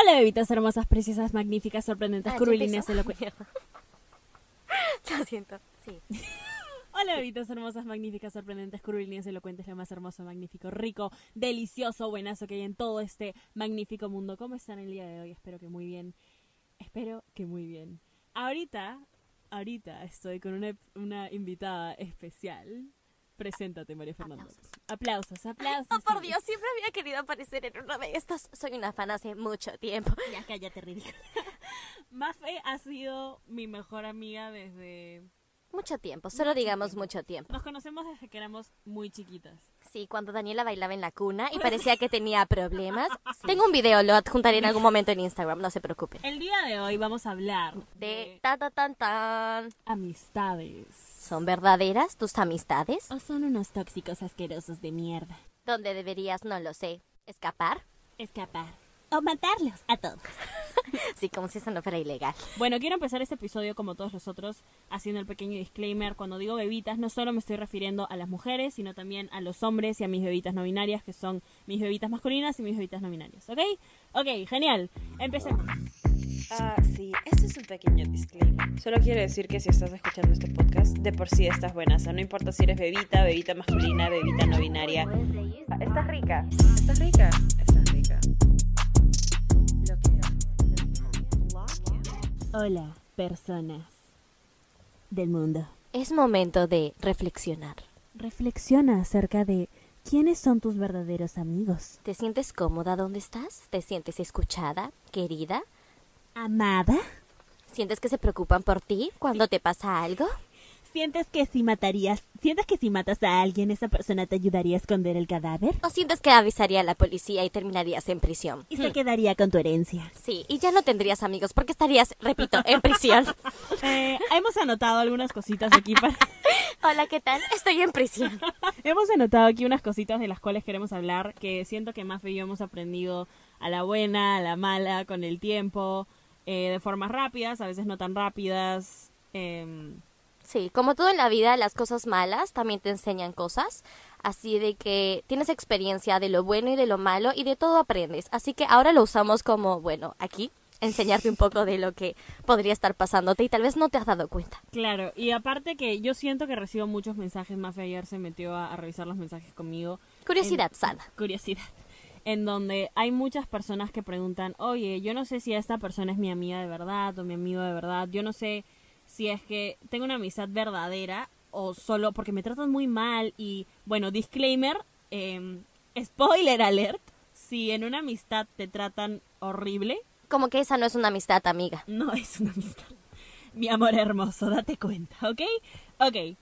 Hola, bebitas hermosas, preciosas, magníficas, sorprendentes, Ah, curvilíneas, elocuentes. Lo siento, sí. Hola, bebitas hermosas, magníficas, sorprendentes, curvilíneas, elocuentes, lo más hermoso, magnífico, rico, delicioso, buenazo que hay en todo este magnífico mundo. ¿Cómo están el día de hoy? Espero que muy bien. Espero que muy bien. Ahorita, ahorita estoy con una, una invitada especial. Preséntate, María Fernanda. Aplausos, aplausos. Oh, por. Dios, siempre había querido aparecer en uno de estos. Soy una fan hace mucho tiempo. Ya cállate, ridícula. Mafe ha sido mi mejor amiga desde... Mucho tiempo, solo digamos mucho tiempo. Nos conocemos desde que éramos muy chiquitas. Sí, cuando Daniela bailaba en la cuna y parecía que tenía problemas. Tengo un video, lo adjuntaré en algún momento en Instagram, no se preocupen. El día de hoy vamos a hablar De ta ta tan tan. amistades. ¿Son verdaderas tus amistades? ¿O son unos tóxicos asquerosos de mierda? ¿Dónde deberías, no lo sé, escapar? Escapar. O matarlos a todos. Sí, como si eso no fuera ilegal. Bueno, quiero empezar este episodio como todos los otros, haciendo el pequeño disclaimer. Cuando digo bebitas, no solo me estoy refiriendo a las mujeres, sino también a los hombres y a mis bebitas no binarias, que son mis bebitas masculinas y mis bebitas no binarias. ¿Ok? Ok, genial. Empecemos. Ah, sí, este es un pequeño disclaimer. Solo quiero decir que si estás escuchando este podcast, de por sí estás buena. O sea, no importa si eres bebita, bebita masculina, bebita no binaria. Estás rica. Estás rica. Estás rica. Lo que... Hola, personas del mundo. Es momento de reflexionar. Reflexiona acerca de quiénes son tus verdaderos amigos. ¿Te sientes cómoda donde estás? ¿Te sientes escuchada, querida? ¿Amada? ¿Sientes que se preocupan por ti cuando te pasa algo? ¿Sientes que si matarías, sientes que si matas a alguien esa persona te ayudaría a esconder el cadáver? ¿O sientes que avisaría a la policía y terminarías en prisión? Y se quedaría con tu herencia. Sí, y ya no tendrías amigos porque estarías, repito, en prisión. Eh, hemos anotado algunas cositas aquí para... Hola, ¿qué tal? Estoy en prisión. hemos anotado aquí unas cositas de las cuales queremos hablar que siento que Mafe y yo hemos aprendido a la buena, a la mala, con el tiempo, eh, de formas rápidas, a veces no tan rápidas. em, Sí, como todo en la vida, las cosas malas también te enseñan cosas. Así de que tienes experiencia de lo bueno y de lo malo y de todo aprendes. Así que ahora lo usamos como, bueno, aquí, enseñarte un poco de lo que podría estar pasándote y tal vez no te has dado cuenta. Claro, y aparte que yo siento que recibo muchos mensajes, Mafe ayer se metió a, a revisar los mensajes conmigo. Curiosidad En- sana. Curiosidad. En donde hay muchas personas que preguntan, oye, yo no sé si esta persona es mi amiga de verdad o mi amigo de verdad, yo no sé si es que tengo una amistad verdadera o solo porque me tratan muy mal y bueno, disclaimer, em, spoiler alert, si en una amistad te tratan horrible, Como que esa no es una amistad, amiga. no es una amistad. Mi amor hermoso, date cuenta, ¿ok? Ok.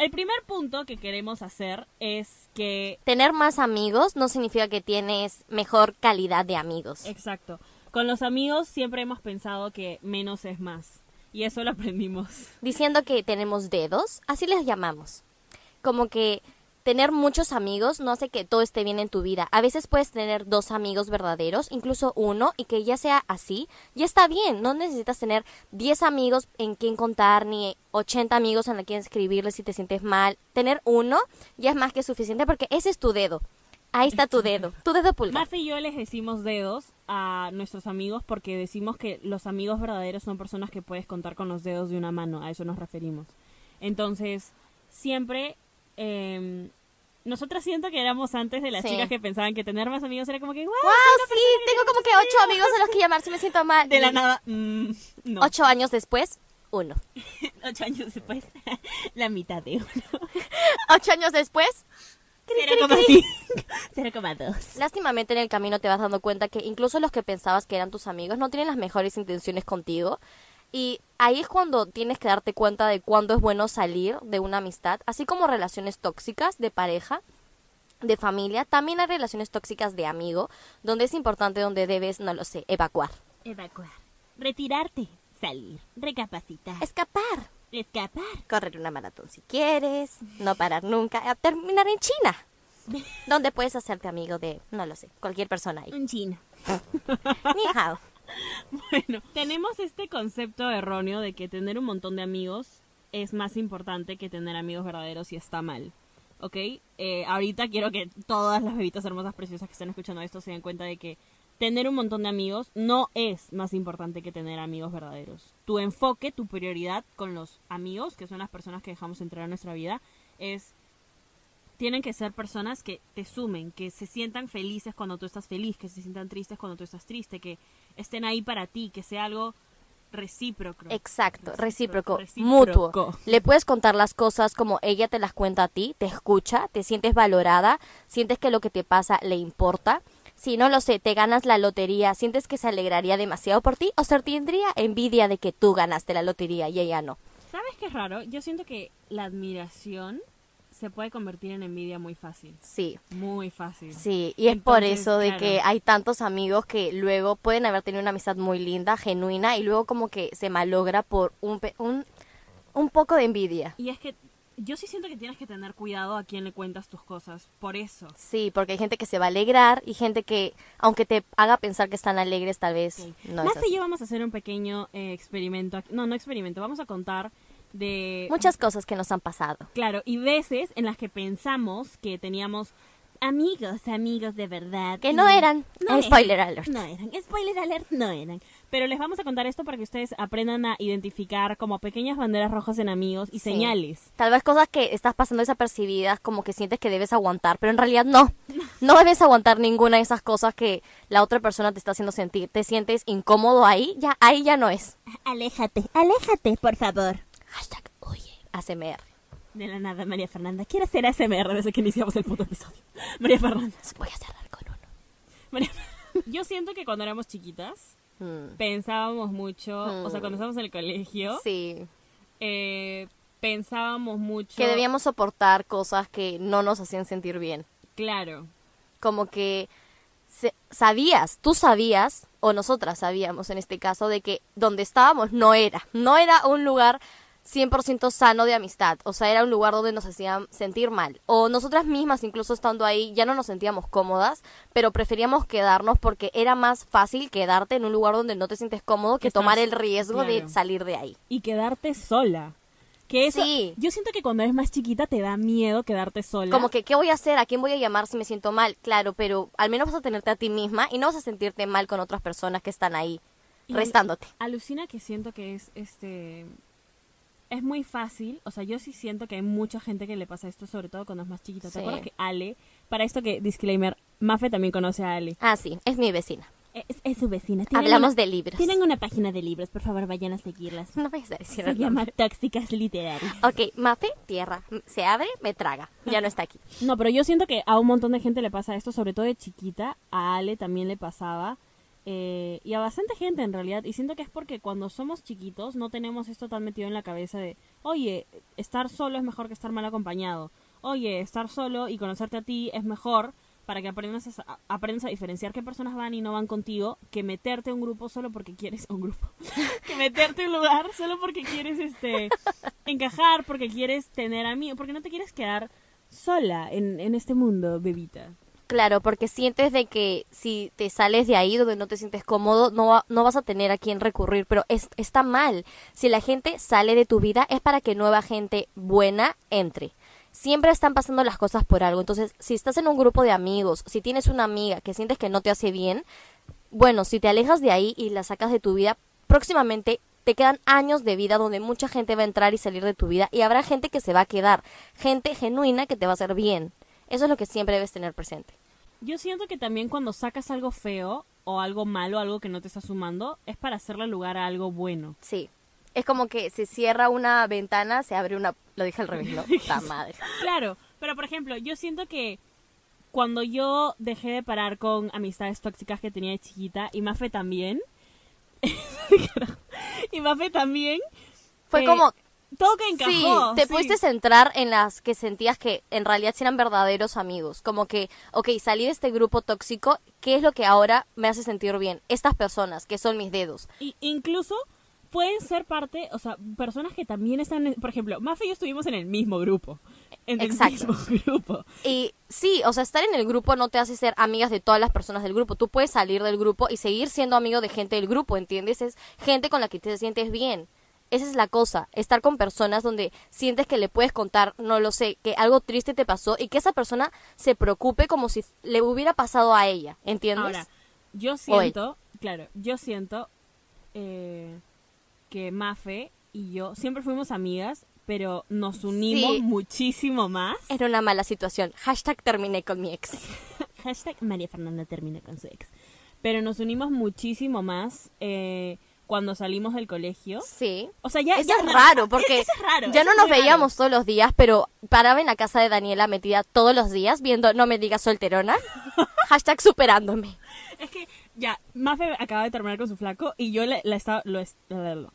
El primer punto que queremos hacer es que... Tener más amigos no significa que tienes mejor calidad de amigos. Exacto. Con los amigos siempre hemos pensado que menos es más. Y eso lo aprendimos. diciendo que tenemos dedos, así les llamamos. Como que tener muchos amigos no hace que todo esté bien en tu vida. A veces puedes tener dos amigos verdaderos, incluso uno, y que ya sea así, ya está bien. No necesitas tener 10 amigos en quien contar, ni 80 amigos en quien escribirles si te sientes mal. Tener uno ya es más que suficiente porque ese es tu dedo. Ahí está tu dedo, tu dedo pulgar. Mafe y yo les decimos dedos a nuestros amigos porque decimos que los amigos verdaderos son personas que puedes contar con los dedos de una mano. A eso nos referimos. Entonces, siempre... em, nosotras siento que éramos antes de las Sí. chicas que pensaban que tener más amigos era como que, wow, ¡Wow! Sí, tengo como que ocho amigos a los que llamar si me siento mal. de la Y nada. mm, no. Ocho años después, uno. Ocho años después, la mitad de uno. Ocho años después, 0,5. 0,2. Lástimamente en el camino te vas dando cuenta que incluso los que pensabas que eran tus amigos no tienen las mejores intenciones contigo. Y ahí es cuando tienes que darte cuenta de cuándo es bueno salir de una amistad, así como relaciones tóxicas de pareja, de familia, también hay relaciones tóxicas de amigo, donde es importante, donde debes, no lo sé, evacuar. Evacuar. Retirarte. Salir. Recapacitar. Escapar. Escapar. Correr una maratón si quieres, no parar nunca, a terminar en China, donde puedes hacerte amigo de, no lo sé, cualquier persona ahí. Un chino. Ni hao. Bueno, tenemos este concepto erróneo de que tener un montón de amigos es más importante que tener amigos verdaderos y está mal. ¿Ok? Eh, ahorita quiero que todas las bebitas hermosas preciosas que están escuchando esto se den cuenta de que tener un montón de amigos no es más importante que tener amigos verdaderos. Tu enfoque, tu prioridad con los amigos, que son las personas que dejamos entrar a nuestra vida, es tienen que ser personas que te sumen, que se sientan felices cuando tú estás feliz, que se sientan tristes cuando tú estás triste, que estén ahí para ti, que sea algo recíproco. Exacto, recíproco, recíproco. mutuo. Le puedes contar las cosas como ella te las cuenta a ti, te escucha, te sientes valorada, sientes que lo que te pasa le importa. Si no lo sé, te ganas la lotería, sientes que se alegraría demasiado por ti o se tendría envidia de que tú ganaste la lotería y ella no. ¿Sabes qué es raro? Yo siento que la admiración se puede convertir en envidia muy fácil. Sí. Muy fácil. Sí, y es por eso de claro. que hay tantos amigos que luego pueden haber tenido una amistad muy linda, genuina, y luego como que se malogra por un, pe- un, un poco de envidia. Y es que yo sí siento que tienes que tener cuidado a quién le cuentas tus cosas. Por eso. Sí, porque hay gente que se va a alegrar y gente que, aunque te haga pensar que están alegres, tal vez no es Más y así. yo vamos a hacer un pequeño eh, experimento. No, no experimento. Vamos a contar de... Muchas cosas que nos han pasado. Claro, y veces en las que pensamos que teníamos amigos, amigos de verdad. Que no eran. No spoiler alert. No eran. Spoiler alert, no eran. Pero les vamos a contar esto para que ustedes aprendan a identificar como pequeñas banderas rojas en amigos y Sí. señales. Tal vez cosas que estás pasando desapercibidas, como que sientes que debes aguantar, pero en realidad no. No debes aguantar ninguna de esas cosas que la otra persona te está haciendo sentir. Te sientes incómodo ahí, ya ahí ya no es. Aléjate, aléjate, por favor. Hashtag huye. ASMR. De la nada, María Fernanda. Quiero hacer ASMR desde que iniciamos el puto episodio. María Fernanda. Voy a cerrar con uno. María- Yo siento que cuando éramos chiquitas Mm. pensábamos mucho, o sea, Hmm. cuando estábamos en el colegio, Sí. eh, pensábamos mucho. Que debíamos soportar cosas que no nos hacían sentir bien. Claro. Como que sabías, tú sabías, o nosotras sabíamos en este caso, de que donde estábamos no era. No era un lugar 100% sano de amistad. O sea, era un lugar donde nos hacían sentir mal. O nosotras mismas, incluso estando ahí, ya no nos sentíamos cómodas, pero preferíamos quedarnos porque era más fácil quedarte en un lugar donde no te sientes cómodo que Estás- tomar el riesgo de salir de ahí. Y quedarte sola. Que eso, Sí. yo siento que cuando eres más chiquita te da miedo quedarte sola. Como que, ¿qué voy a hacer? ¿A quién voy a llamar si me siento mal? Claro, pero al menos vas a tenerte a ti misma y no vas a sentirte mal con otras personas que están ahí Y restándote. Alucina que siento que es este es muy fácil, o sea, yo sí siento que hay mucha gente que le pasa esto, sobre todo cuando es más chiquita. ¿Te Sí. acuerdas que Ale, para esto que disclaimer, Mafe también conoce a Ale. Ah, sí, es mi vecina. Es, es su vecina. Hablamos una- de libros. Tienen una página de libros, por favor, vayan a seguirlas. No vayas a decir Se llama. Tóxicas Literarias. Ok, Mafe, tierra. Se abre, me traga. Ya no está aquí. No, pero yo siento que a un montón de gente le pasa esto, sobre todo de chiquita. A Ale también le pasaba. Eh, y a bastante gente en realidad. Y siento que es porque cuando somos chiquitos no tenemos esto tan metido en la cabeza de, oye, estar solo es mejor que estar mal acompañado. Oye, estar solo y conocerte a ti es mejor para que aprendas a, aprendas a diferenciar qué personas van y no van contigo que meterte a un grupo solo porque quieres un grupo que meterte a un lugar solo porque quieres este encajar porque quieres tener amigos porque no te quieres quedar sola en, en este mundo bebita Claro, porque sientes de que si te sales de ahí donde no te sientes cómodo, no, no vas a tener a quién recurrir, pero es, está mal. Si la gente sale de tu vida es para que nueva gente buena entre. Siempre están pasando las cosas por algo. Entonces, si estás en un grupo de amigos, si tienes una amiga que sientes que no te hace bien, bueno, si te alejas de ahí y la sacas de tu vida, próximamente te quedan años de vida donde mucha gente va a entrar y salir de tu vida y habrá gente que se va a quedar, gente genuina que te va a hacer bien. Eso es lo que siempre debes tener presente. Yo siento que también cuando sacas algo feo o algo malo algo que no te está sumando es para hacerle lugar a algo bueno Sí. Es como que se cierra una ventana, se abre una... Lo dije al revés, ¿no? Madre. Claro, pero por ejemplo, yo siento que cuando yo dejé de parar con amistades tóxicas que tenía de chiquita, y Mafe también, y Mafe también, Fue eh, como... todo que encajó. sí, te sí. pudiste centrar en las que sentías que en realidad eran verdaderos amigos. Como que, ok, salí de este grupo tóxico, ¿qué es lo que ahora me hace sentir bien? Estas personas, que son mis dedos. Y incluso pueden ser parte, o sea, personas que también están, por ejemplo, Mafe y yo estuvimos en el mismo grupo. En el mismo grupo. Y sí, o sea, estar en el grupo no te hace ser amigas de todas las personas del grupo. Tú puedes salir del grupo y seguir siendo amigo de gente del grupo, ¿entiendes? Es gente con la que te sientes bien. Esa es la cosa, estar con personas donde sientes que le puedes contar, no lo sé, que algo triste te pasó y que esa persona se preocupe como si le hubiera pasado a ella, ¿entiendes? Ahora, yo siento, claro, yo siento eh, que Mafe y yo siempre fuimos amigas, pero nos unimos Sí. muchísimo más. Era una mala situación. Hashtag terminé con mi ex. Hashtag María Fernanda termina con su ex. Pero nos unimos muchísimo más eh, cuando salimos del colegio. Sí. O sea, ya, Eso ya- es raro, porque Eso es raro, ya eso no nos muy raro. veíamos todos los días, pero paraba en la casa de Daniela metida todos los días viendo No me digas solterona. Hashtag superándome. Es que ya, Mafe acaba de terminar con su flaco y yo le, la estaba, lo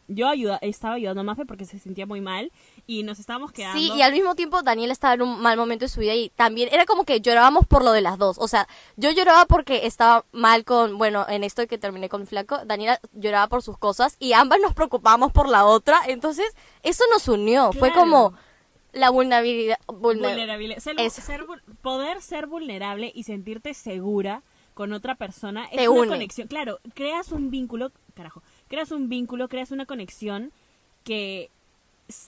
yo ayuda, estaba ayudando a Mafe porque se sentía muy mal y nos estábamos quedando. Sí, y al mismo tiempo Daniela estaba en un mal momento de su vida y también era como que llorábamos por lo de las dos. O sea, yo lloraba porque estaba mal con, bueno, en esto que terminé con flaco, Daniela lloraba por sus cosas y ambas nos preocupábamos por la otra. Entonces, eso nos unió. Fue como la vulnerabilidad. vulner- vulnerabilidad. Ser- ser poder ser vulnerable y sentirte segura con otra persona es Te una une. conexión. Claro, creas un vínculo, carajo, creas un vínculo, creas una conexión que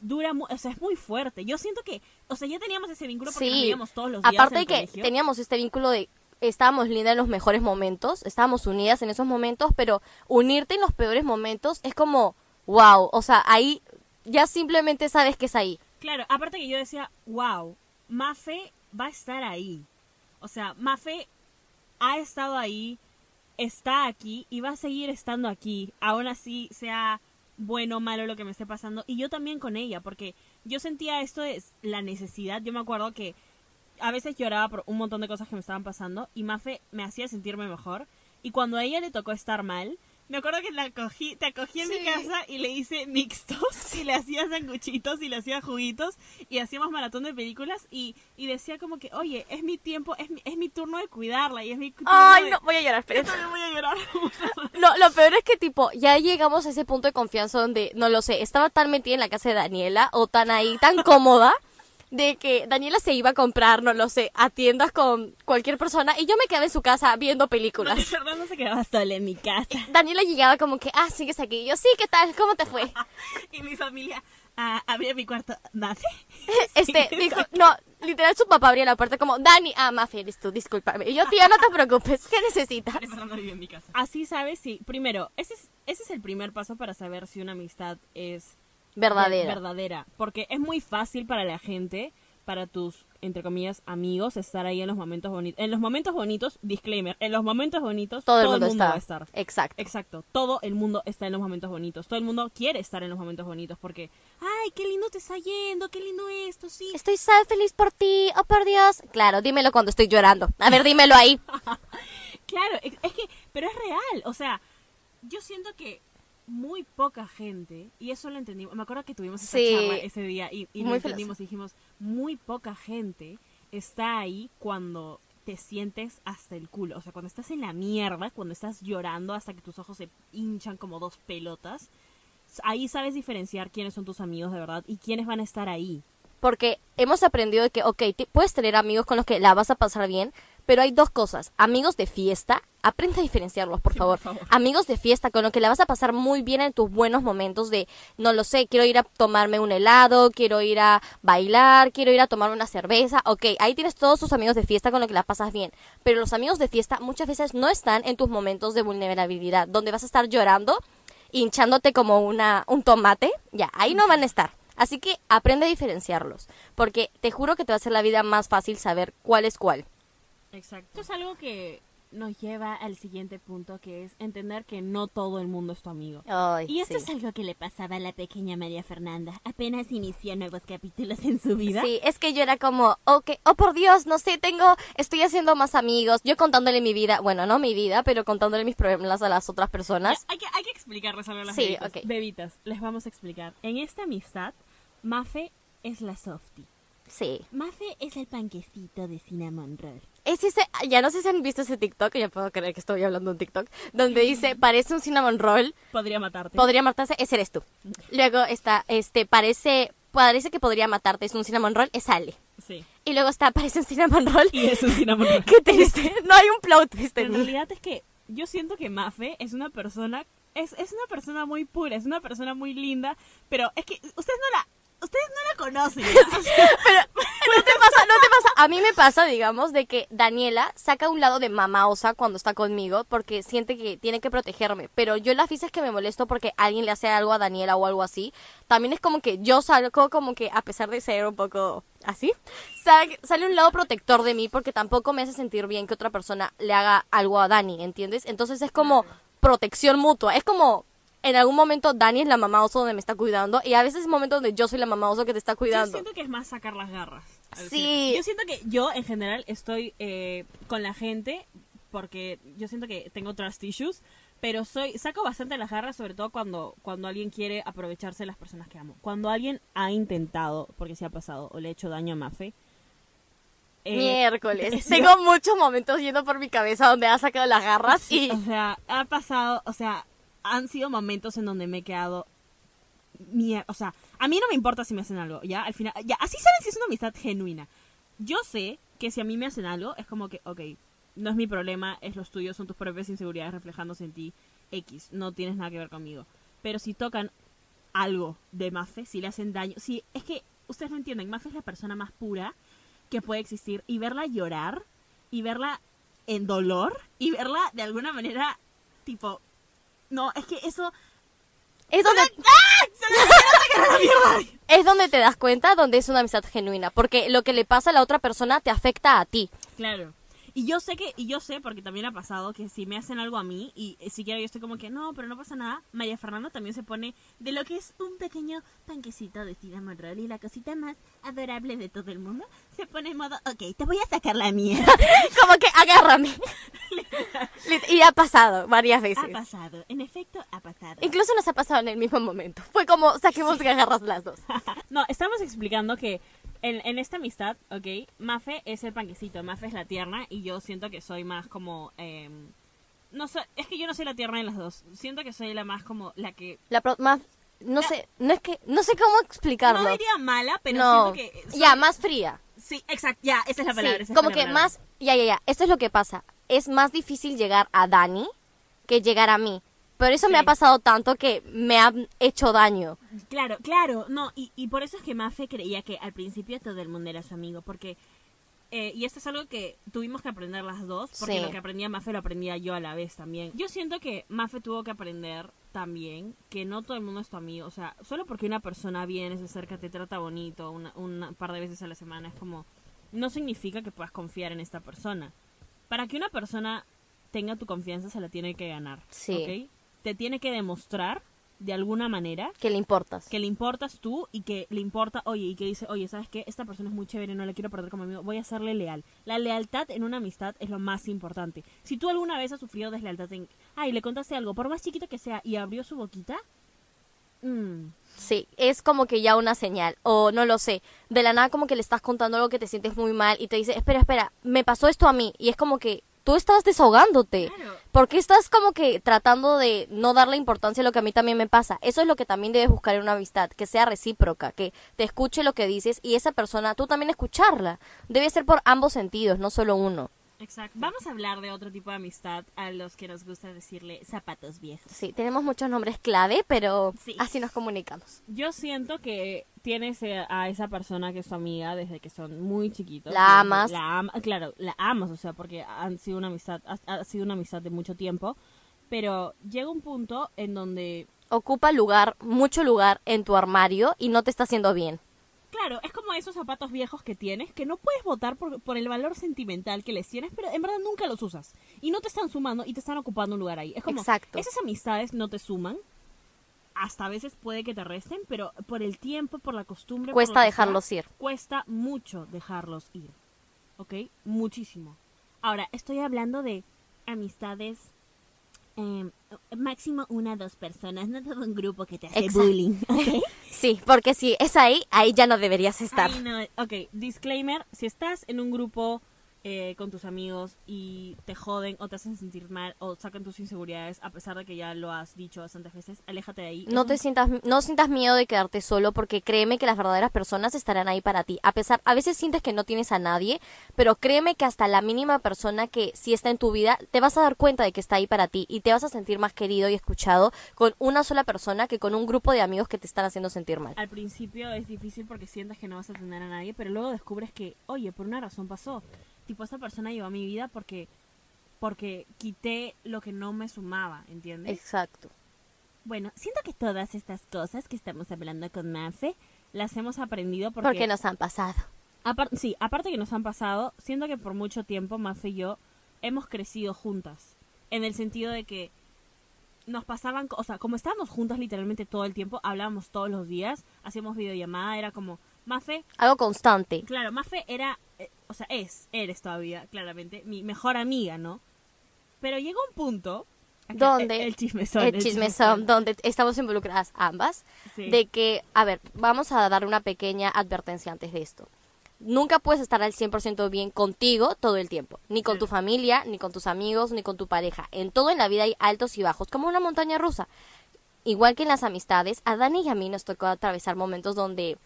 dura, o sea, es muy fuerte. Yo siento que, o sea, ya teníamos ese vínculo porque nos Sí, veíamos todos los días aparte en de que colegio. teníamos este vínculo de estábamos lindas en los mejores momentos, estábamos unidas en esos momentos, pero unirte en los peores momentos es como, wow, o sea, ahí ya simplemente sabes que es ahí. Claro, aparte que yo decía, wow, Mafe va a estar ahí. O sea, Mafe ha estado ahí, está aquí y va a seguir estando aquí. Aún así sea bueno malo lo que me esté pasando. Y yo también con ella, porque yo sentía esto de la necesidad. Yo me acuerdo que a veces lloraba por un montón de cosas que me estaban pasando y Mafe me hacía sentirme mejor. Y cuando a ella le tocó estar mal, me acuerdo que la cogí, te acogí en mi casa y le hice mixtos y le hacía sanguchitos y le hacía juguitos y hacíamos maratón de películas y, y decía como que, oye, es mi tiempo, es mi, es mi turno de cuidarla y es mi turno Ay, de... no, voy a llorar, Yo espera. también voy a llorar. Lo, lo peor es que, tipo, ya llegamos a ese punto de confianza donde, no lo sé, estaba tan metida en la casa de Daniela o tan ahí, tan cómoda, de que Daniela se iba a comprar, no lo sé, a tiendas con cualquier persona y yo me quedaba en su casa viendo películas. Fernando se quedaba sola en mi casa. Daniela llegaba como que, ah, sigues aquí. Y yo, sí, ¿qué tal? ¿Cómo te fue? Y mi familia ah, abría mi cuarto. ¿Mafe? Este, dijo, no, literal su papá abría la puerta como, Dani, ah, Mafi, eres tú, discúlpame. Y yo, tía, no te preocupes, ¿qué necesitas? Fernando vive en mi casa. Así sabes si, primero, ese es, ese es el primer paso para saber si una amistad es Verdadera. verdadera. Porque es muy fácil para la gente, para tus, entre comillas, amigos, estar ahí en los momentos bonitos. En los momentos bonitos, disclaimer, en los momentos bonitos Todo el mundo, va a estar. Exacto. Exacto, todo el mundo está en los momentos bonitos. Todo el mundo quiere estar en los momentos bonitos porque, ay, qué lindo te está yendo, qué lindo esto, sí. Estoy sad, feliz por ti, oh por Dios. Claro, dímelo cuando estoy llorando. A ver, dímelo ahí. Claro, es que, pero es real, o sea, yo siento que muy poca gente, y eso lo entendimos, me acuerdo que tuvimos esa Sí. charla ese día y, y lo entendimos y dijimos, muy poca gente está ahí cuando te sientes hasta el culo, o sea, cuando estás en la mierda, cuando estás llorando hasta que tus ojos se hinchan como dos pelotas, ahí sabes diferenciar quiénes son tus amigos de verdad y quiénes van a estar ahí. Porque hemos aprendido de que, ok, te- puedes tener amigos con los que la vas a pasar bien, pero hay dos cosas. Amigos de fiesta, aprende a diferenciarlos, por, Sí, favor. por favor. Amigos de fiesta con los que la vas a pasar muy bien en tus buenos momentos de, no lo sé, quiero ir a tomarme un helado, quiero ir a bailar, quiero ir a tomarme una cerveza. Ok, ahí tienes todos tus amigos de fiesta con los que la pasas bien. Pero los amigos de fiesta muchas veces no están en tus momentos de vulnerabilidad, donde vas a estar llorando, hinchándote como una, un tomate. Ya, ahí no van a estar. Así que aprende a diferenciarlos, porque te juro que te va a hacer la vida más fácil saber cuál es cuál. Exacto. Esto es algo que nos lleva al siguiente punto, que es entender que no todo el mundo es tu amigo. Ay, Y esto sí. es algo que le pasaba a la pequeña María Fernanda. Apenas inició nuevos capítulos en su vida. Sí, es que yo era como, ok, oh por Dios, no sé, tengo, estoy haciendo más amigos, yo contándole mi vida, bueno, no mi vida, pero contándole mis problemas a las otras personas. Hay que, hay que explicarles algo a las Sí, bebitas. ok. Bebitas, les vamos a explicar. En esta amistad, Mafe es la softie. Sí. Mafe es el panquecito de cinnamon roll. Es ese, ya no sé si han visto ese TikTok, ya puedo creer que estoy hablando de un TikTok, donde dice, parece un cinnamon roll, Podría matarte. podría matarte, ese eres tú. Luego está, este, parece, parece que podría matarte, es un cinnamon roll, es Ale. sí. Y luego está, parece un cinnamon roll, Y es un cinnamon roll. qué triste, no hay un plot twist en en realidad es que yo siento que Mafe es una persona, es, es una persona muy pura, es una persona muy linda, pero es que ustedes no la, ustedes no la conocen. ¿ya? O sea, Pero ¿No te pasa? ¿No te pasa? A mí me pasa, digamos, de que Daniela saca un lado de mamaosa cuando está conmigo porque siente que tiene que protegerme. Pero yo las veces que me molesto porque alguien le hace algo a Daniela o algo así, también es como que yo salgo como que, a pesar de ser un poco así, sal- sale un lado protector de mí porque tampoco me hace sentir bien que otra persona le haga algo a Dani, ¿entiendes? Entonces es como protección mutua. Es como en algún momento Dani es la mamá oso donde me está cuidando y a veces es momento donde yo soy la mamá oso que te está Yo cuidando. siento que es más sacar las garras. Sí. Yo siento que yo, en general, estoy eh, con la gente porque yo siento que tengo trust issues, pero soy saco bastante las garras, sobre todo cuando, cuando alguien quiere aprovecharse de las personas que amo. Cuando alguien ha intentado, porque se ha pasado, o le ha hecho daño a Mafe. eh, Miércoles. es- Tengo muchos momentos yendo por mi cabeza donde ha sacado las garras Sí, y o sea, ha pasado, o sea, han sido momentos en donde me he quedado mier- o sea, a mí no me importa si me hacen algo, ya, al final, ya, así saben si es una amistad genuina. Yo sé que si a mí me hacen algo, es como que, ok, no es mi problema, es los tuyos, son tus propias inseguridades reflejándose en ti, X, no tienes nada que ver conmigo. Pero si tocan algo de Mafe, si le hacen daño, si, es que ustedes no entienden, Mafe es la persona más pura que puede existir y verla llorar y verla en dolor y verla de alguna manera tipo no es que eso es donde es donde te das cuenta donde es una amistad genuina, porque lo que le pasa a la otra persona te afecta a ti. claro y yo sé que y yo sé porque también ha pasado que si me hacen algo a mí y eh, siquiera yo estoy como que no pero no pasa nada Maya Fernanda también se pone de lo que es un pequeño panquecito de Tida Monroe y la cosita más adorable de todo el mundo se pone en modo ok te voy a sacar la mía Como que agárrame. Y ha pasado varias veces. ha pasado en efecto ha pasado Incluso nos ha pasado en el mismo momento. Fue como saquemos garras las dos. no, estamos explicando que en, en esta amistad, ¿ok? Mafe es el panquecito, Mafe es la tierna y yo siento que soy más como... em, no es que yo no soy la tierna de las dos. Siento que soy la más como la que... La pro- más no sé, no es que no sé cómo explicarlo. No diría mala, pero No. siento que... soy- Ya, más fría. Sí, exacto, ya, esa es la palabra. Sí, como la que palabra. más, ya, ya, ya, esto es lo que pasa. Es más difícil llegar a Dani que llegar a mí. Pero eso me ha pasado tanto que me ha hecho daño. Claro, claro, no, y, y por eso es que Mafe creía que al principio todo el mundo era su amigo, porque... eh, y esto es algo que tuvimos que aprender las dos, porque Sí. lo que aprendía Mafe lo aprendía yo a la vez también. Yo siento que Mafe tuvo que aprender también que no todo el mundo es tu amigo, o sea, solo porque una persona viene, se acerca, te trata bonito una, un par de veces a la semana, es como... No significa que puedas confiar en esta persona. Para que una persona tenga tu confianza se la tiene que ganar, Sí. ¿ok? Te tiene que demostrar de alguna manera Que le importas. que le importas tú y que le importa, oye, y que dice, oye, ¿sabes qué? Esta persona es muy chévere, no la quiero perder como amigo, voy a serle leal. La lealtad en una amistad es lo más importante. Si tú alguna vez has sufrido deslealtad en... Ay, le contaste algo, por más chiquito que sea, y abrió su boquita, mm, Sí, es como que ya una señal. O no lo sé. De la nada como que le estás contando algo que te sientes muy mal y te dice, espera, espera, me pasó esto a mí. Y es como que tú estás desahogándote. Claro. Porque estás como que tratando de no darle importancia a lo que a mí también me pasa. Eso es lo que también debes buscar en una amistad, que sea recíproca, que te escuche lo que dices y esa persona, tú también escucharla. Debe ser por ambos sentidos, no solo uno. Exacto. Vamos a hablar de otro tipo de amistad a los que nos gusta decirle zapatos viejos. Sí, tenemos muchos nombres clave, pero Sí. así nos comunicamos. Yo siento que tienes eh, a esa persona que es tu amiga desde que son muy chiquitos. La amas. La ama- claro, la amas, o sea, porque han sido una amistad, ha, ha sido una amistad de mucho tiempo. Pero llega un punto en donde, Ocupa lugar, mucho lugar en tu armario y no te está haciendo bien. Claro, es como esos zapatos viejos que tienes que no puedes votar por, por el valor sentimental que les tienes, pero en verdad nunca los usas. Y no te están sumando y te están ocupando un lugar ahí. Es como, Exacto. esas amistades no te suman. Hasta a veces puede que te resten, pero por el tiempo, por la costumbre. Cuesta dejarlos sea, ir. Cuesta mucho dejarlos ir. ¿Ok? Muchísimo. Ahora, estoy hablando de amistades. Eh, máximo una o dos personas, no todo un grupo que te hace Exacto. bullying. ¿ok? Sí, porque si es ahí, ahí ya no deberías estar. Ay, no. Ok, disclaimer: si estás en un grupo eh, con tus amigos y te joden o te hacen sentir mal o sacan tus inseguridades a pesar de que ya lo has dicho bastantes veces, aléjate de ahí. No te sientas, no sientas miedo de quedarte solo porque créeme que las verdaderas personas estarán ahí para ti. A pesar, a veces sientes que no tienes a nadie, pero créeme que hasta la mínima persona que sí está en tu vida, te vas a dar cuenta de que está ahí para ti y te vas a sentir más querido y escuchado con una sola persona que con un grupo de amigos que te están haciendo sentir mal. Al principio es difícil porque sientes que no vas a tener a nadie, pero luego descubres que, oye, por una razón pasó. Tipo, esta persona llegó a mi vida porque porque quité lo que no me sumaba, ¿entiendes? Exacto. Bueno, siento que todas estas cosas que estamos hablando con Mafe las hemos aprendido porque... Porque nos han pasado. Sí, aparte que nos han pasado, siento que por mucho tiempo Mafe y yo hemos crecido juntas. En el sentido de que nos pasaban, o sea, como estábamos juntas literalmente todo el tiempo, hablábamos todos los días, hacíamos videollamada, era como, Mafe, Algo constante. claro, Mafe era, eh, o sea, es, eres todavía, claramente, mi mejor amiga, ¿no? Pero llegó un punto... acá, ¿Dónde? El, el chismesón. el chismesón, donde estamos involucradas ambas, Sí. de que, a ver, vamos a dar una pequeña advertencia antes de esto. Nunca puedes estar al 100% bien contigo todo el tiempo, ni con tu familia, ni con tus amigos, ni con tu pareja. En todo en la vida hay altos y bajos, como una montaña rusa. Igual que en las amistades, a Dani y a mí nos tocó atravesar momentos donde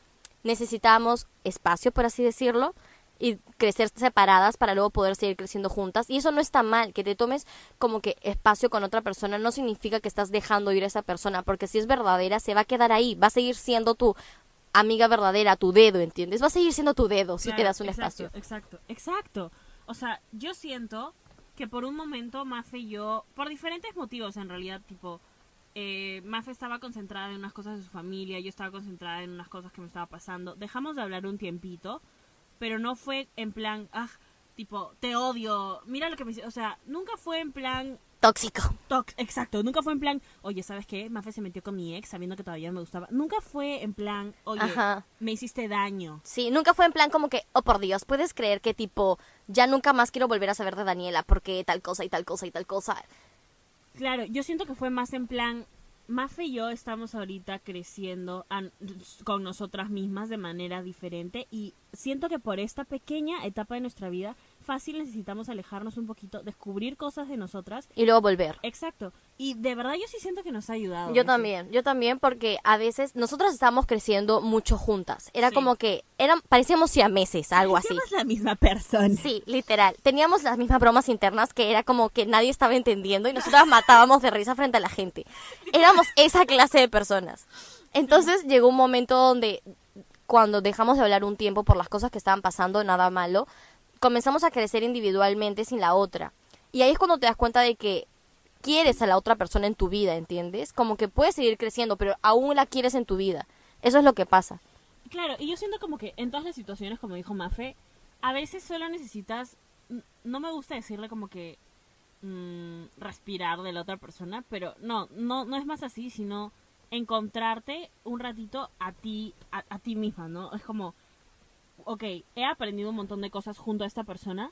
necesitábamos espacio, por así decirlo, y crecer separadas para luego poder seguir creciendo juntas. Y eso no está mal, que te tomes como que espacio con otra persona no significa que estás dejando ir a esa persona, porque si es verdadera, se va a quedar ahí, va a seguir siendo tu amiga verdadera, tu dedo, ¿entiendes? Va a seguir siendo tu dedo si te das un exacto, espacio. Exacto, exacto. O sea, yo siento que por un momento Mafe y yo, por diferentes motivos en realidad, tipo, eh, Mafe estaba concentrada en unas cosas de su familia, yo estaba concentrada en unas cosas que me estaba pasando. Dejamos de hablar un tiempito, pero no fue en plan, ah, tipo, te odio, mira lo que me hice. O sea, nunca fue en plan, Tóxico. tox, exacto, nunca fue en plan, oye, ¿sabes qué? Mafe se metió con mi ex sabiendo que todavía me gustaba. Nunca fue en plan, oye, Ajá. me hiciste daño. Sí, nunca fue en plan como que, oh por Dios, puedes creer que tipo, ya nunca más quiero volver a saber de Daniela porque tal cosa y tal cosa y tal cosa. Claro, yo siento que fue más en plan, Mafe y yo estamos ahorita creciendo con nosotras mismas de manera diferente y siento que por esta pequeña etapa de nuestra vida fácil necesitamos alejarnos un poquito, descubrir cosas de nosotras. Y luego volver. Exacto. Y de verdad yo sí siento que nos ha ayudado. Yo también, yo también porque a veces nosotras estábamos creciendo mucho juntas. Era Sí. como que eran parecíamos siameses, algo así. Somos la misma persona. Sí, literal. Teníamos las mismas bromas internas que era como que nadie estaba entendiendo y nosotras matábamos de risa frente a la gente. Éramos esa clase de personas. Entonces llegó un momento donde cuando dejamos de hablar un tiempo por las cosas que estaban pasando, nada malo, comenzamos a crecer individualmente sin la otra. Y ahí es cuando te das cuenta de que quieres a la otra persona en tu vida, ¿entiendes? Como que puedes seguir creciendo, pero aún la quieres en tu vida. Eso es lo que pasa. Claro, y yo siento como que en todas las situaciones, como dijo Mafe, a veces solo necesitas, no me gusta decirle como que mm, respirar de la otra persona, pero no, no, no es más así, sino encontrarte un ratito a ti, a, a ti misma, ¿no? Es como, ok, he aprendido un montón de cosas junto a esta persona,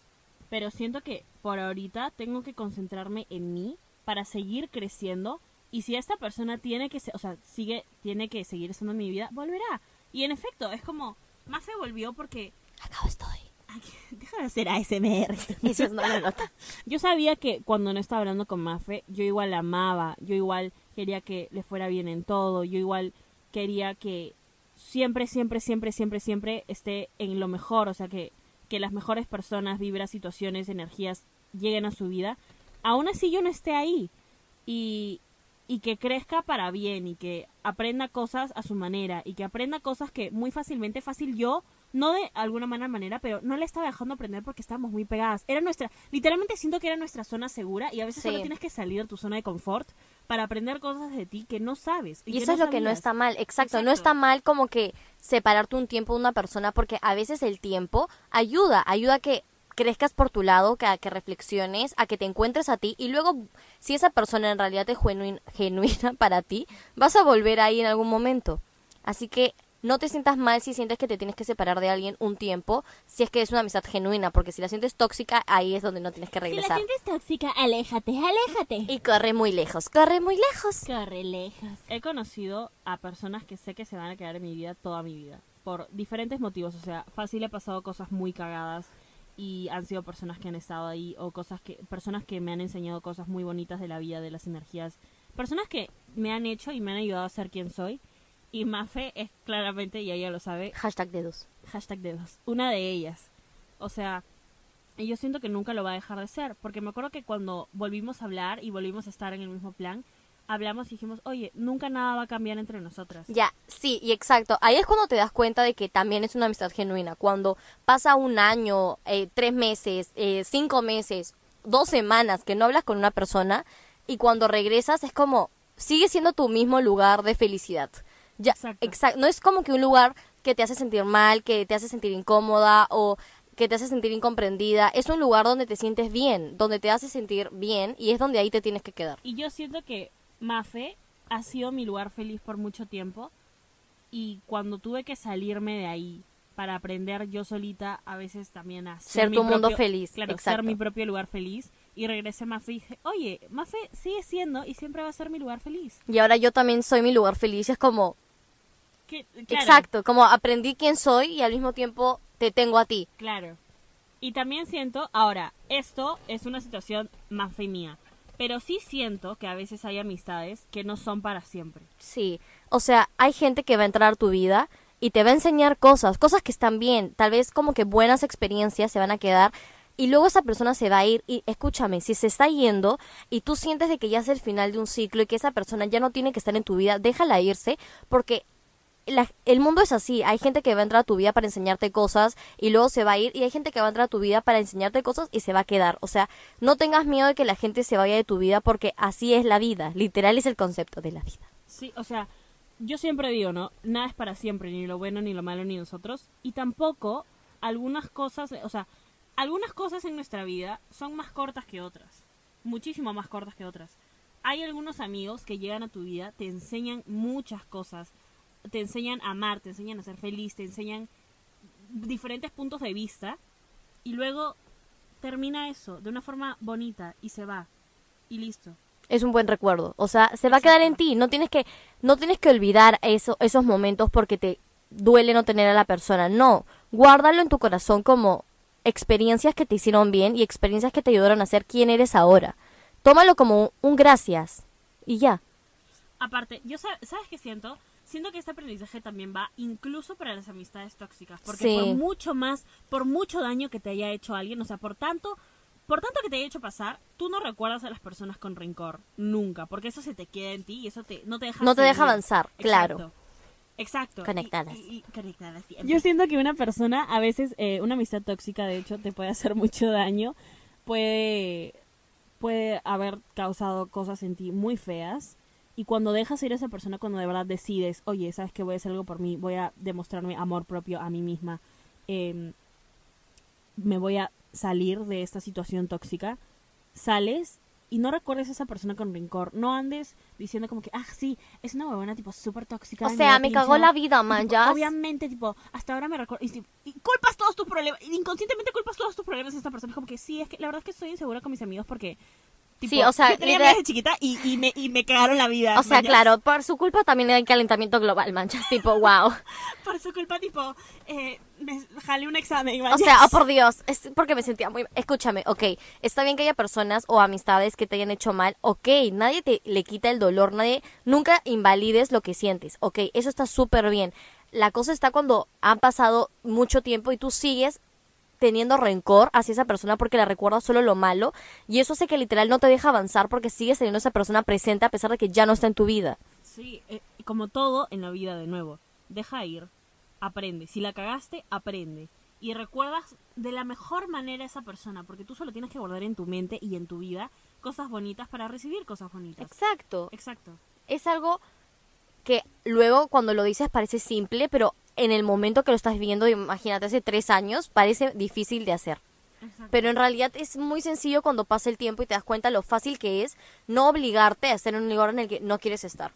pero siento que por ahorita tengo que concentrarme en mí para seguir creciendo y si esta persona tiene que, se- o sea, sigue, tiene que seguir estando en mi vida, volverá. Y en efecto, es como, Mafe volvió porque, Acá estoy. Ay, deja de hacer ASMR. Eso lo nota. Yo sabía que cuando no estaba hablando con Mafe, yo igual la amaba, yo igual quería que le fuera bien en todo, yo igual quería que siempre, siempre, siempre, siempre, siempre esté en lo mejor, o sea, que, que las mejores personas, vibras, situaciones, energías lleguen a su vida. Aún así yo no esté ahí y, y que crezca para bien y que aprenda cosas a su manera y que aprenda cosas que muy fácilmente, fácil yo, no de alguna mala manera, pero no le estaba dejando aprender porque estábamos muy pegadas. Era nuestra, literalmente siento que era nuestra zona segura y a veces Sí. solo tienes que salir de tu zona de confort para aprender cosas de ti que no sabes. Y, eso es lo que no está mal, exacto, no está mal como que separarte un tiempo de una persona porque a veces el tiempo ayuda, ayuda a que crezcas por tu lado, que a que reflexiones, a que te encuentres a ti y luego si esa persona en realidad es genuin- genuina para ti, vas a volver ahí en algún momento. Así que no te sientas mal si sientes que te tienes que separar de alguien un tiempo, si es que es una amistad genuina, porque si la sientes tóxica, ahí es donde no tienes que Si la regresar. sientes tóxica, aléjate, aléjate. Y corre muy lejos, corre muy lejos. Corre lejos. He conocido a personas que sé que se van a quedar en mi vida toda mi vida. Por diferentes motivos. O sea, fácil he pasado cosas muy cagadas. y han sido personas que han estado ahí o cosas que personas que me han enseñado cosas muy bonitas de la vida, de las energías, personas que me han hecho y me han ayudado a ser quien soy. Y Mafe es claramente, y ella lo sabe, Hashtag dedos. hashtag dedos, una de ellas. O sea, y yo siento que nunca lo va a dejar de ser, porque me acuerdo que cuando volvimos a hablar y volvimos a estar en el mismo plan, hablamos y dijimos, oye, nunca nada va a cambiar entre nosotras. Ya, sí, y exacto. Ahí es cuando te das cuenta de que también es una amistad genuina. Cuando pasa un año, eh, tres meses, eh, cinco meses, dos semanas que no hablas con una persona y cuando regresas es como, sigue siendo tu mismo lugar de felicidad. Ya, Exacto. exacto. No es como que un lugar que te hace sentir mal, que te hace sentir incómoda o que te hace sentir incomprendida. Es un lugar donde te sientes bien, donde te hace sentir bien y es donde ahí te tienes que quedar. Y yo siento que Mafe ha sido mi lugar feliz por mucho tiempo y cuando tuve que salirme de ahí para aprender yo solita a veces también a Ser mi tu mundo propio- feliz, claro, exacto. ser mi propio lugar feliz y regresé a Mafe y dije, oye, Mafe sigue siendo y siempre va a ser mi lugar feliz. Y ahora yo también soy mi lugar feliz. y Es como, Que- claro, exacto, como aprendí quién soy y al mismo tiempo te tengo a ti. Claro. Y también siento, ahora, esto es una situación más fe mía, pero sí siento que a veces hay amistades que no son para siempre. Sí, o sea, hay gente que va a entrar a tu vida y te va a enseñar cosas, cosas que están bien, tal vez como que buenas experiencias se van a quedar y luego esa persona se va a ir y escúchame, si se está yendo y tú sientes de que ya es el final de un ciclo y que esa persona ya no tiene que estar en tu vida, déjala irse porque la- el mundo es así, hay gente que va a entrar a tu vida para enseñarte cosas y luego se va a ir y hay gente que va a entrar a tu vida para enseñarte cosas y se va a quedar. O sea, no tengas miedo de que la gente se vaya de tu vida porque así es la vida, literal es el concepto de la vida. Sí, o sea, yo siempre digo, ¿no? Nada es para siempre, ni lo bueno, ni lo malo, ni nosotros. Y tampoco algunas cosas, o sea, algunas cosas en nuestra vida son más cortas que otras. Muchísimo más cortas que otras. Hay algunos amigos que llegan a tu vida, te enseñan muchas cosas. Te enseñan a amar, te enseñan a ser feliz, te enseñan diferentes puntos de vista. Y luego termina eso de una forma bonita y se va. Y listo. es un buen recuerdo. O sea, se va a quedar en ti. No tienes que, no tienes que olvidar eso, esos momentos porque te duele no tener a la persona. No, guárdalo en tu corazón como experiencias que te hicieron bien y experiencias que te ayudaron a ser quien eres ahora. Tómalo como un gracias y ya. Aparte, yo sab- sabes qué siento? Siento que este aprendizaje también va incluso para las amistades tóxicas, porque Sí. por mucho más, por mucho daño que te haya hecho alguien, o sea, por tanto, por tanto que te haya hecho pasar, tú no recuerdas a las personas con rencor nunca, porque eso se te queda en ti y eso te no te deja No te deja avanzar, claro. Exacto. Exacto. Conectadas. Y- y- y conectadas siempre. Yo siento que una persona, a veces, eh, una amistad tóxica, de hecho, te puede hacer mucho daño. Puede, puede haber causado cosas en ti muy feas. Y cuando dejas ir a esa persona, cuando de verdad decides, oye, sabes que voy a hacer algo por mí, voy a demostrarme amor propio a mí misma, em, me voy a salir de esta situación tóxica, sales y no recuerdes a esa persona con rencor. No andes diciendo como que, ah, sí, es una huevona tipo súper tóxica. O sea, me pinche". cagó la vida, man, tipo, ya. Obviamente, tipo, hasta ahora me recuerdo. Y, y culpas todos tus problemas. Inconscientemente culpas todos tus problemas a esta persona. Como que sí, es que la verdad es que estoy insegura con mis amigos porque. Tipo, Sí, o sea, yo tenía literal- de chiquita y, y, me, y me cagaron la vida. O sea, claro, por su culpa también hay calentamiento global, manchas, tipo, wow. Por su culpa, tipo, eh, me jalé un examen. O sea, oh por Dios, es porque me sentía muy... Escúchame, ok, está bien que haya personas o amistades que te hayan hecho mal, ok, nadie te le quita el dolor, nadie, nunca invalides lo que sientes, ok, eso está súper bien. La cosa está cuando han pasado mucho tiempo y tú sigues teniendo rencor hacia esa persona porque le recuerdas solo lo malo y eso hace que literal no te deja avanzar porque sigues teniendo a esa persona presente a pesar de que ya no está en tu vida. Sí, eh, como todo en la vida, de nuevo. Deja ir, aprende. Si la cagaste, aprende. Y recuerdas de la mejor manera a esa persona, porque tú solo tienes que guardar en tu mente y en tu vida cosas bonitas para recibir cosas bonitas. Exacto. Exacto. es algo que luego cuando lo dices parece simple, pero en el momento que lo estás viendo, imagínate hace tres años, parece difícil de hacer. Exacto. Pero en realidad es muy sencillo cuando pasa el tiempo y te das cuenta lo fácil que es no obligarte a estar en un lugar en el que no quieres estar.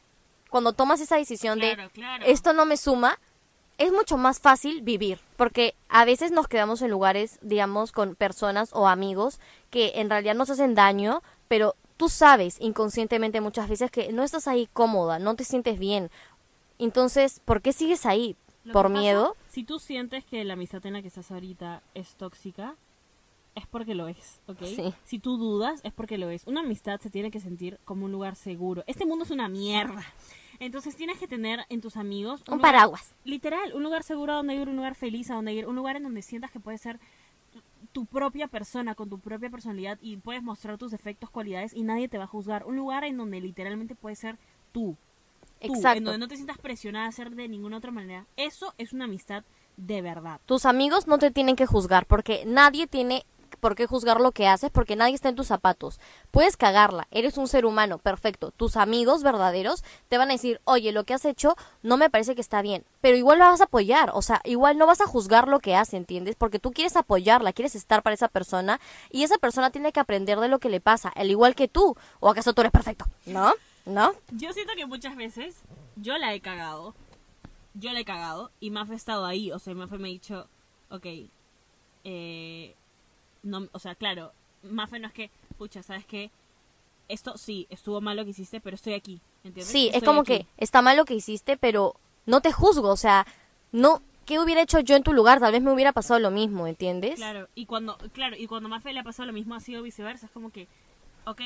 Cuando tomas esa decisión Claro, de claro. esto no me suma, es mucho más fácil vivir, porque a veces nos quedamos en lugares, digamos, con personas o amigos que en realidad nos hacen daño, pero tú sabes inconscientemente muchas veces que no estás ahí cómoda, no te sientes bien. Entonces, ¿por qué sigues ahí? Lo ¿Por pasa, miedo? si tú sientes que la amistad en la que estás ahorita es tóxica, es porque lo es, ¿ok? Sí. Si tú dudas, es porque lo es. Una amistad se tiene que sentir como un lugar seguro. Este mundo es una mierda. Entonces tienes que tener en tus amigos Un lugar- paraguas. literal, un lugar seguro a donde ir, un lugar feliz a donde ir, un lugar en donde sientas que puedes ser tu propia persona, con tu propia personalidad y puedes mostrar tus defectos, cualidades y nadie te va a juzgar. Un lugar en donde literalmente puedes ser tú. Tú, En Exacto. donde no te sientas presionada a ser de ninguna otra manera. Eso es una amistad de verdad. Tus amigos no te tienen que juzgar porque nadie tiene por qué juzgar lo que haces porque nadie está en tus zapatos. Puedes cagarla, eres un ser humano, perfecto. Tus amigos verdaderos te van a decir, oye, lo que has hecho no me parece que está bien, pero igual la vas a apoyar, o sea, igual no vas a juzgar lo que hace, ¿entiendes? Porque tú quieres apoyarla, quieres estar para esa persona y esa persona tiene que aprender de lo que le pasa, al igual que tú. ¿O acaso tú eres perfecto? ¿No? ¿No? Yo siento que muchas veces yo la he cagado. Yo la he cagado y Mafe ha estado ahí. O sea, Mafe me ha dicho, ok, eh, no, o sea, claro, Mafe no es que, pucha, ¿sabes qué? Esto sí, estuvo mal lo que hiciste, pero estoy aquí, ¿entiendes? Sí, es como aquí. que está mal lo que hiciste, pero no te juzgo, o sea, no, ¿qué hubiera hecho yo en tu lugar? Tal vez me hubiera pasado lo mismo, ¿entiendes? Claro, y cuando, claro, y cuando Mafe le ha pasado lo mismo ha sido viceversa, es como que, ok,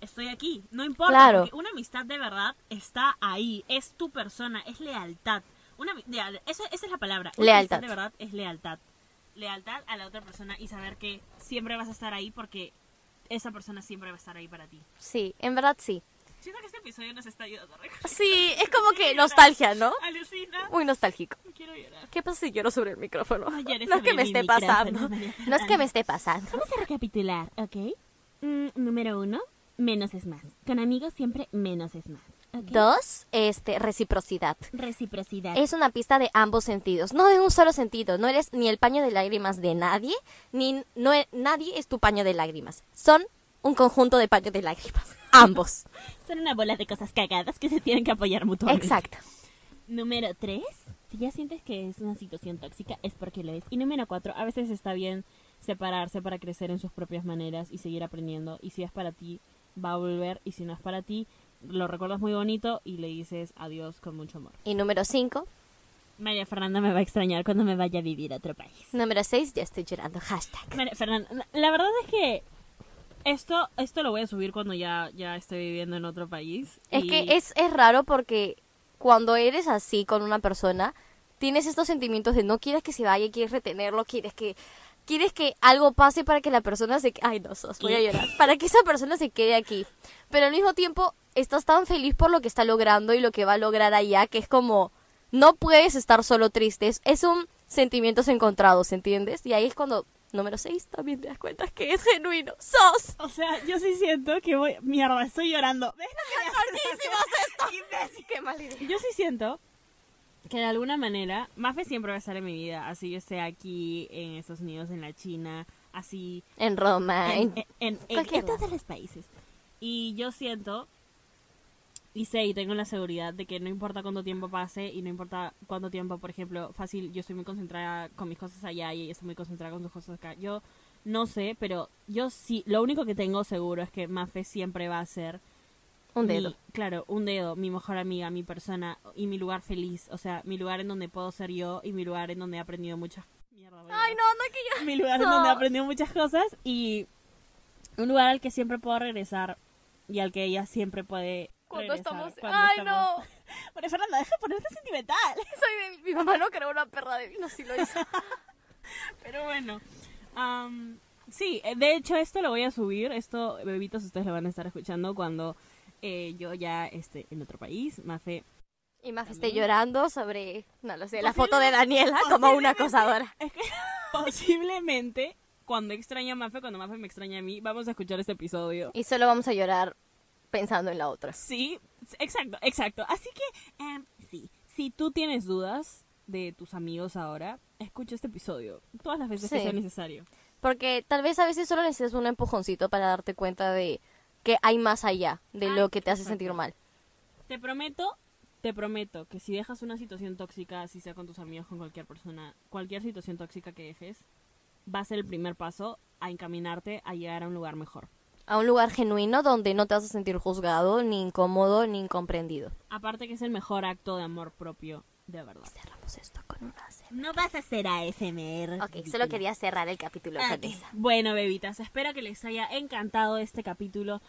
estoy aquí, no importa, Claro. porque una amistad de verdad está ahí, es tu persona, es lealtad. Una, leal- eso- esa es la palabra. Una Lealtad. amistad de verdad es lealtad. Lealtad a la otra persona y saber que siempre vas a estar ahí porque esa persona siempre va a estar ahí para ti. Sí, en verdad sí. Siento que este episodio nos está ayudando a recordar. Sí, es como que nostalgia, ¿no? Alucina, Muy nostálgico. quiero llorar. ¿Qué pasa si lloro sobre el micrófono? Llores No es que me esté pasando. No es que me esté pasando. Vamos a recapitular, ¿ok? Mm, número uno, menos es más. Con amigos siempre menos es más. Dos, este, reciprocidad. Reciprocidad. Es una pista de ambos sentidos, no de un solo sentido. No eres ni el paño de lágrimas de nadie, ni no e- nadie es tu paño de lágrimas. Son un conjunto de paños de lágrimas. Ambos. Son una bola de cosas cagadas que se tienen que apoyar mutuamente. Exacto. Número tres, si ya sientes que es una situación tóxica, es porque lo es. Y número cuatro, a veces está bien separarse para crecer en sus propias maneras y seguir aprendiendo. Y si es para ti, va a volver. Y si no es para ti, lo recuerdas muy bonito y le dices adiós con mucho amor. Y número cinco. María Fernanda me va a extrañar cuando me vaya a vivir a otro país. Número seis, ya estoy llorando. Hashtag. María Fernanda, la verdad es que esto, esto lo voy a subir cuando ya, ya esté viviendo en otro país. Es y- que es, es raro porque cuando eres así con una persona, tienes estos sentimientos de no quieres que se vaya, quieres retenerlo, quieres que quieres que algo pase para que la persona se ay no sos, voy a llorar, para que esa persona se quede aquí. Pero al mismo tiempo estás tan feliz por lo que está logrando y lo que va a lograr allá que es como no puedes estar solo triste, es, es un sentimientos encontrados, ¿entiendes? Y ahí es cuando número 6 también te das cuenta que es genuino. Sos. O sea, yo sí siento que voy... Mierda, estoy llorando. ¿Ves lo que me? Imbécil. Qué mal. Yo sí siento que de alguna manera Mafe siempre va a estar en mi vida. Así yo esté aquí en Estados Unidos, en la China, así En Roma, en, en- en- todos los países. Y yo siento y sé y tengo la seguridad de que no importa cuánto tiempo pase y no importa cuánto tiempo, por ejemplo, fácil, yo estoy muy concentrada con mis cosas allá y ella está muy concentrada con sus cosas acá. Yo no sé, pero yo sí, lo único que tengo seguro es que Mafe siempre va a ser un mi- dedo. claro, un dedo, mi mejor amiga, mi persona y mi lugar feliz, o sea, mi lugar en donde puedo ser yo y mi lugar en donde he aprendido muchas Mierda, Ay, no, no que yo. mi lugar en donde he aprendido muchas cosas y un lugar al que siempre puedo regresar y al que ella siempre puede Cuando regresar estamos. cuando Ay, estamos- no. María Fernanda, deja de ponerte sentimental. Soy de mi mamá no creó una perra de vino, sí lo hizo. Pero bueno, am, sí, eh, de hecho esto lo voy a subir, esto bebitos ustedes lo van a estar escuchando cuando eh, yo ya esté en otro país, Mafe. Y más esté llorando sobre, no lo sé, la foto de Daniela como una acosadora. Es que posiblemente cuando extraña a Mafe, cuando Mafe me extraña a mí, vamos a escuchar este episodio. Y solo vamos a llorar pensando en la otra. Sí, exacto, exacto. Así que, em, sí, si tú tienes dudas de tus amigos ahora, escucha este episodio todas las veces que Sí. sea necesario. Porque tal vez a veces solo necesitas un empujoncito para darte cuenta de que hay más allá de lo que te hace sentir mal. Te prometo, te prometo que si dejas una situación tóxica, si sea con tus amigos, con cualquier persona, cualquier situación tóxica que dejes, va a ser el primer paso a encaminarte a llegar a un lugar mejor. A un lugar genuino donde no te vas a sentir juzgado, ni incómodo, ni incomprendido. Aparte que es el mejor acto de amor propio de verdad. Cerramos esto con una ASMR. No vas a hacer ASMR. Ok, solo quería cerrar el capítulo con esa. Bueno, bebitas, espero que les haya encantado este capítulo.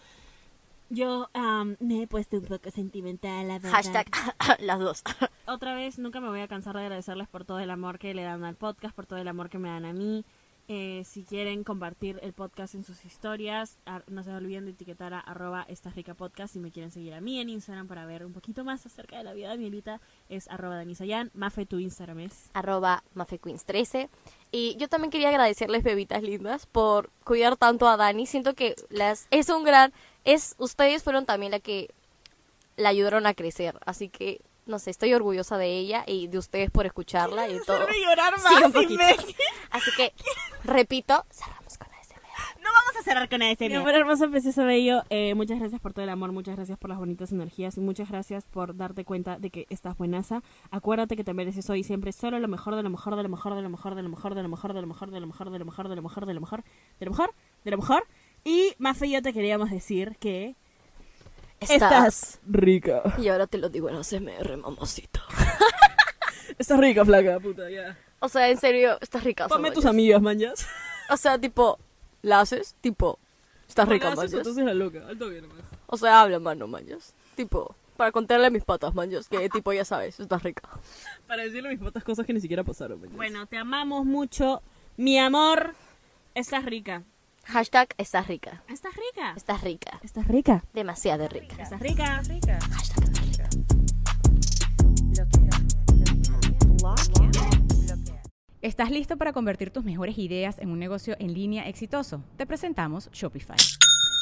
Yo am, me he puesto un poco sentimental, la verdad. Hashtag las dos. Otra vez, nunca me voy a cansar de agradecerles por todo el amor que le dan al podcast, por todo el amor que me dan a mí. Eh, si quieren compartir el podcast en sus historias, no se olviden de etiquetar a arroba esta rica podcast. Si me quieren seguir a mí en Instagram para ver un poquito más acerca de la vida de Mielita, es arroba danisayan. Mafe, tu Instagram es. arroba mafequeens13. Y yo también quería agradecerles, bebitas lindas, por cuidar tanto a Dani. Siento que las es un gran... es Ustedes fueron también la que la ayudaron a crecer. Así que, no sé, estoy orgullosa de ella y de ustedes por escucharla y todo. llorar Sí, un poquito. Así que, repito, cerramos con ASMR. No vamos a cerrar con ASMR. Mi amor hermoso, precioso, bello. eh, muchas gracias por todo el amor, muchas gracias por las bonitas energías y muchas gracias por darte cuenta de que estás buenaza. Acuérdate que te mereces hoy siempre solo lo mejor, de lo mejor, de lo mejor, de lo mejor, de lo mejor, de lo mejor, de lo mejor, de lo mejor, de lo mejor, de lo mejor, de lo mejor, de lo mejor, de lo mejor. Y y yo te queríamos decir que estás rica. Y ahora te lo digo en ASMR, mamacita. Estás rica, flaca, puta, ya. O sea, en serio, estás rica. Ponme tus mañas. amigas, mañas. O sea, tipo, la haces, tipo, estás rica, mañas. Entonces la loca, alto bien. O sea, habla, mano, mañas. Tipo, para contarle a mis patas, mañas, que tipo, ya sabes, estás rica. Para decirle a mis fotos cosas que ni siquiera pasaron. Bueno, te amamos mucho. Mi amor, estás rica. Hashtag, estás rica. ¿Estás rica? Estás rica. ¿Estás rica? Demasiado rica. ¿Estás rica? Rica. Hashtag, estás rica. ¿Estás listo para convertir tus mejores ideas en un negocio en línea exitoso? Te presentamos Shopify.